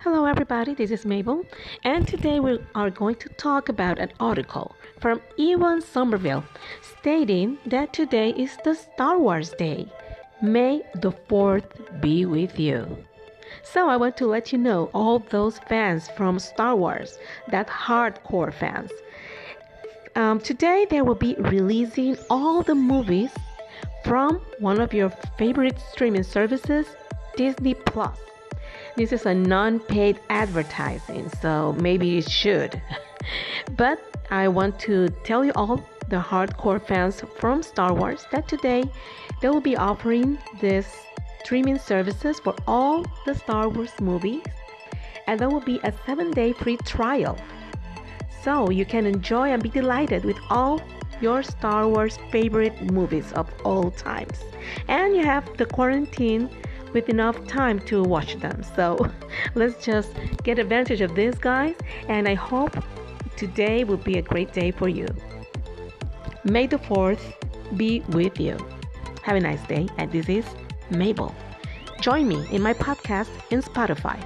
Hello, everybody. This is Mabel, and today we are going to talk about an article from Ewan Somerville stating that today is the Star Wars Day. May the 4th be with you. So, I want to let you know, all those fans from Star Wars, that hardcore fans, um, today they will be releasing all the movies from one of your favorite streaming services, Disney Plus. This is a non paid advertising, so maybe it should. but I want to tell you all, the hardcore fans from Star Wars, that today they will be offering this streaming services for all the Star Wars movies, and there will be a seven day free trial. So you can enjoy and be delighted with all your Star Wars favorite movies of all times. And you have the quarantine with enough time to watch them. So let's just get advantage of this, guys. And I hope today will be a great day for you. May the 4th be with you. Have a nice day. And this is Mabel. Join me in my podcast in Spotify.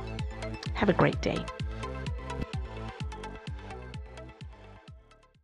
Have a great day.